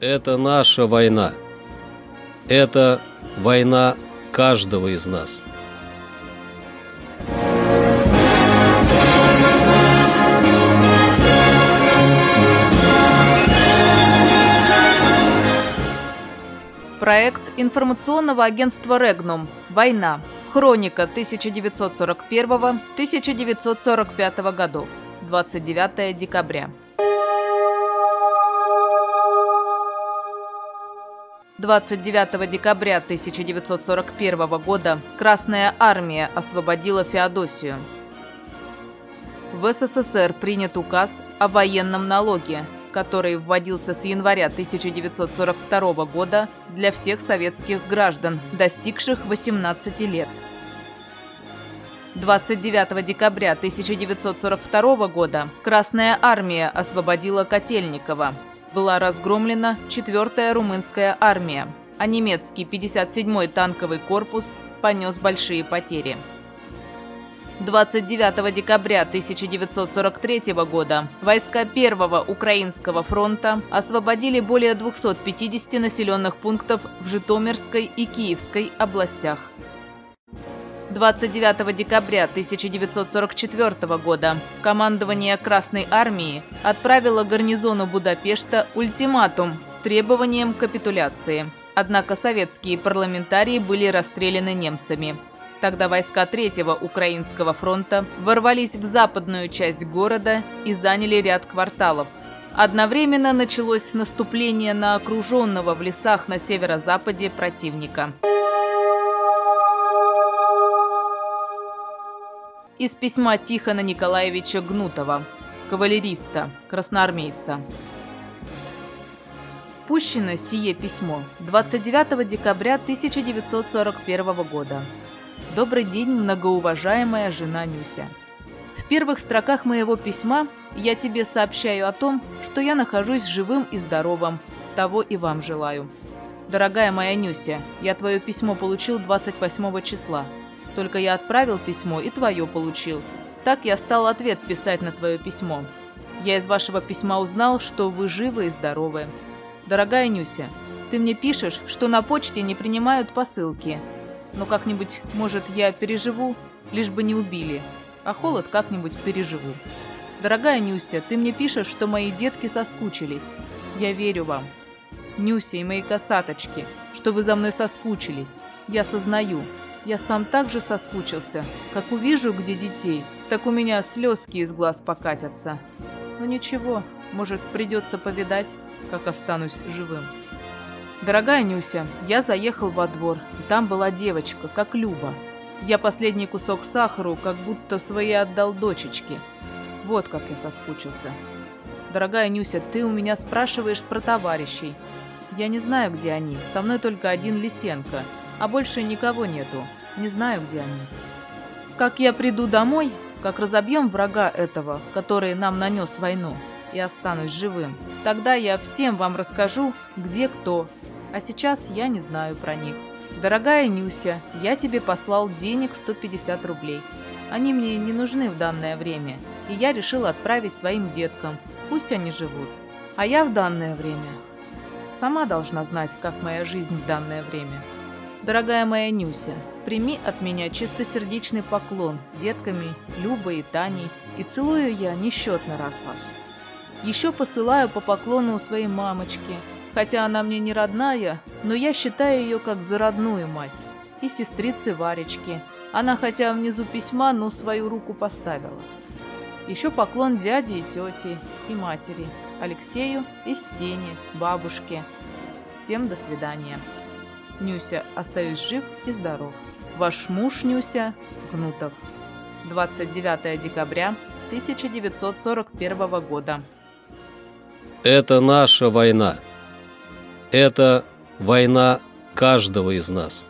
Это наша война. Это война каждого из нас. Проект информационного агентства «Регнум. Война. Хроника 1941-1945 годов. 29 декабря. 29 декабря 1941 года Красная Армия освободила Феодосию. В СССР принят указ о военном налоге, который вводился с января 1942 года для всех советских граждан, достигших 18 лет. 29 декабря 1942 года Красная Армия освободила Котельникова. Была разгромлена 4-я румынская армия, а немецкий 57-й танковый корпус понес большие потери. 29 декабря 1943 года войска Первого Украинского фронта освободили более 250 населенных пунктов в Житомирской и Киевской областях. 29 декабря 1944 года командование Красной Армии отправило гарнизону Будапешта ультиматум с требованием капитуляции. Однако советские парламентарии были расстреляны немцами. Тогда войска Третьего Украинского фронта ворвались в западную часть города и заняли ряд кварталов. Одновременно началось наступление на окруженного в лесах на северо-западе противника. Из письма Тихона Николаевича Гнутова, кавалериста, красноармейца. Пущено сие письмо 29 декабря 1941 года. Добрый день, многоуважаемая жена Нюся. В первых строках моего письма я тебе сообщаю о том, что я нахожусь живым и здоровым. Того и вам желаю. Дорогая моя Нюся, я твое письмо получил 28 числа. Только я отправил письмо и твое получил. Так я стал ответ писать на твое письмо. Я из вашего письма узнал, что вы живы и здоровы. Дорогая Нюся, ты мне пишешь, что на почте не принимают посылки, но как-нибудь, может, я переживу, лишь бы не убили, а холод как-нибудь переживу. Дорогая Нюся, ты мне пишешь, что мои детки соскучились. Я верю вам. Нюся и мои косаточки, что вы за мной соскучились. Я сознаю. Я сам так же соскучился. Как увижу, где детей, так у меня слезки из глаз покатятся. Но ничего, может, придется повидать, как останусь живым. Дорогая Нюся, я заехал во двор, и там была девочка, как Люба. Я последний кусок сахару как будто свои отдал дочечке. Вот как я соскучился. Дорогая Нюся, ты у меня спрашиваешь про товарищей. Я не знаю, где они. Со мной только один Лисенко, а больше никого нету. Не знаю, где они. Как я приду домой, как разобьем врага этого, который нам нанес войну, и останусь живым, тогда я всем вам расскажу, где кто, а сейчас я не знаю про них. Дорогая Нюся, я тебе послал денег 150 рублей. Они мне не нужны в данное время, и я решил отправить своим деткам. Пусть они живут. А я в данное время сама должна знать, как моя жизнь в данное время. Дорогая моя Нюся, прими от меня чистосердечный поклон с детками Любой и Таней, и целую я несчетно раз вас. Еще посылаю по поклону своей мамочке – Хотя она мне не родная, но я считаю ее как за родную мать. И сестрицы Варечки. Она хотя внизу письма, но свою руку поставила. Еще поклон дяде и тете, и матери, Алексею и Стене, бабушке. С тем до свидания. Нюся, остаюсь жив и здоров. Ваш муж Нюся, Гнутов. 29 декабря 1941 года. Это наша война. Это война каждого из нас.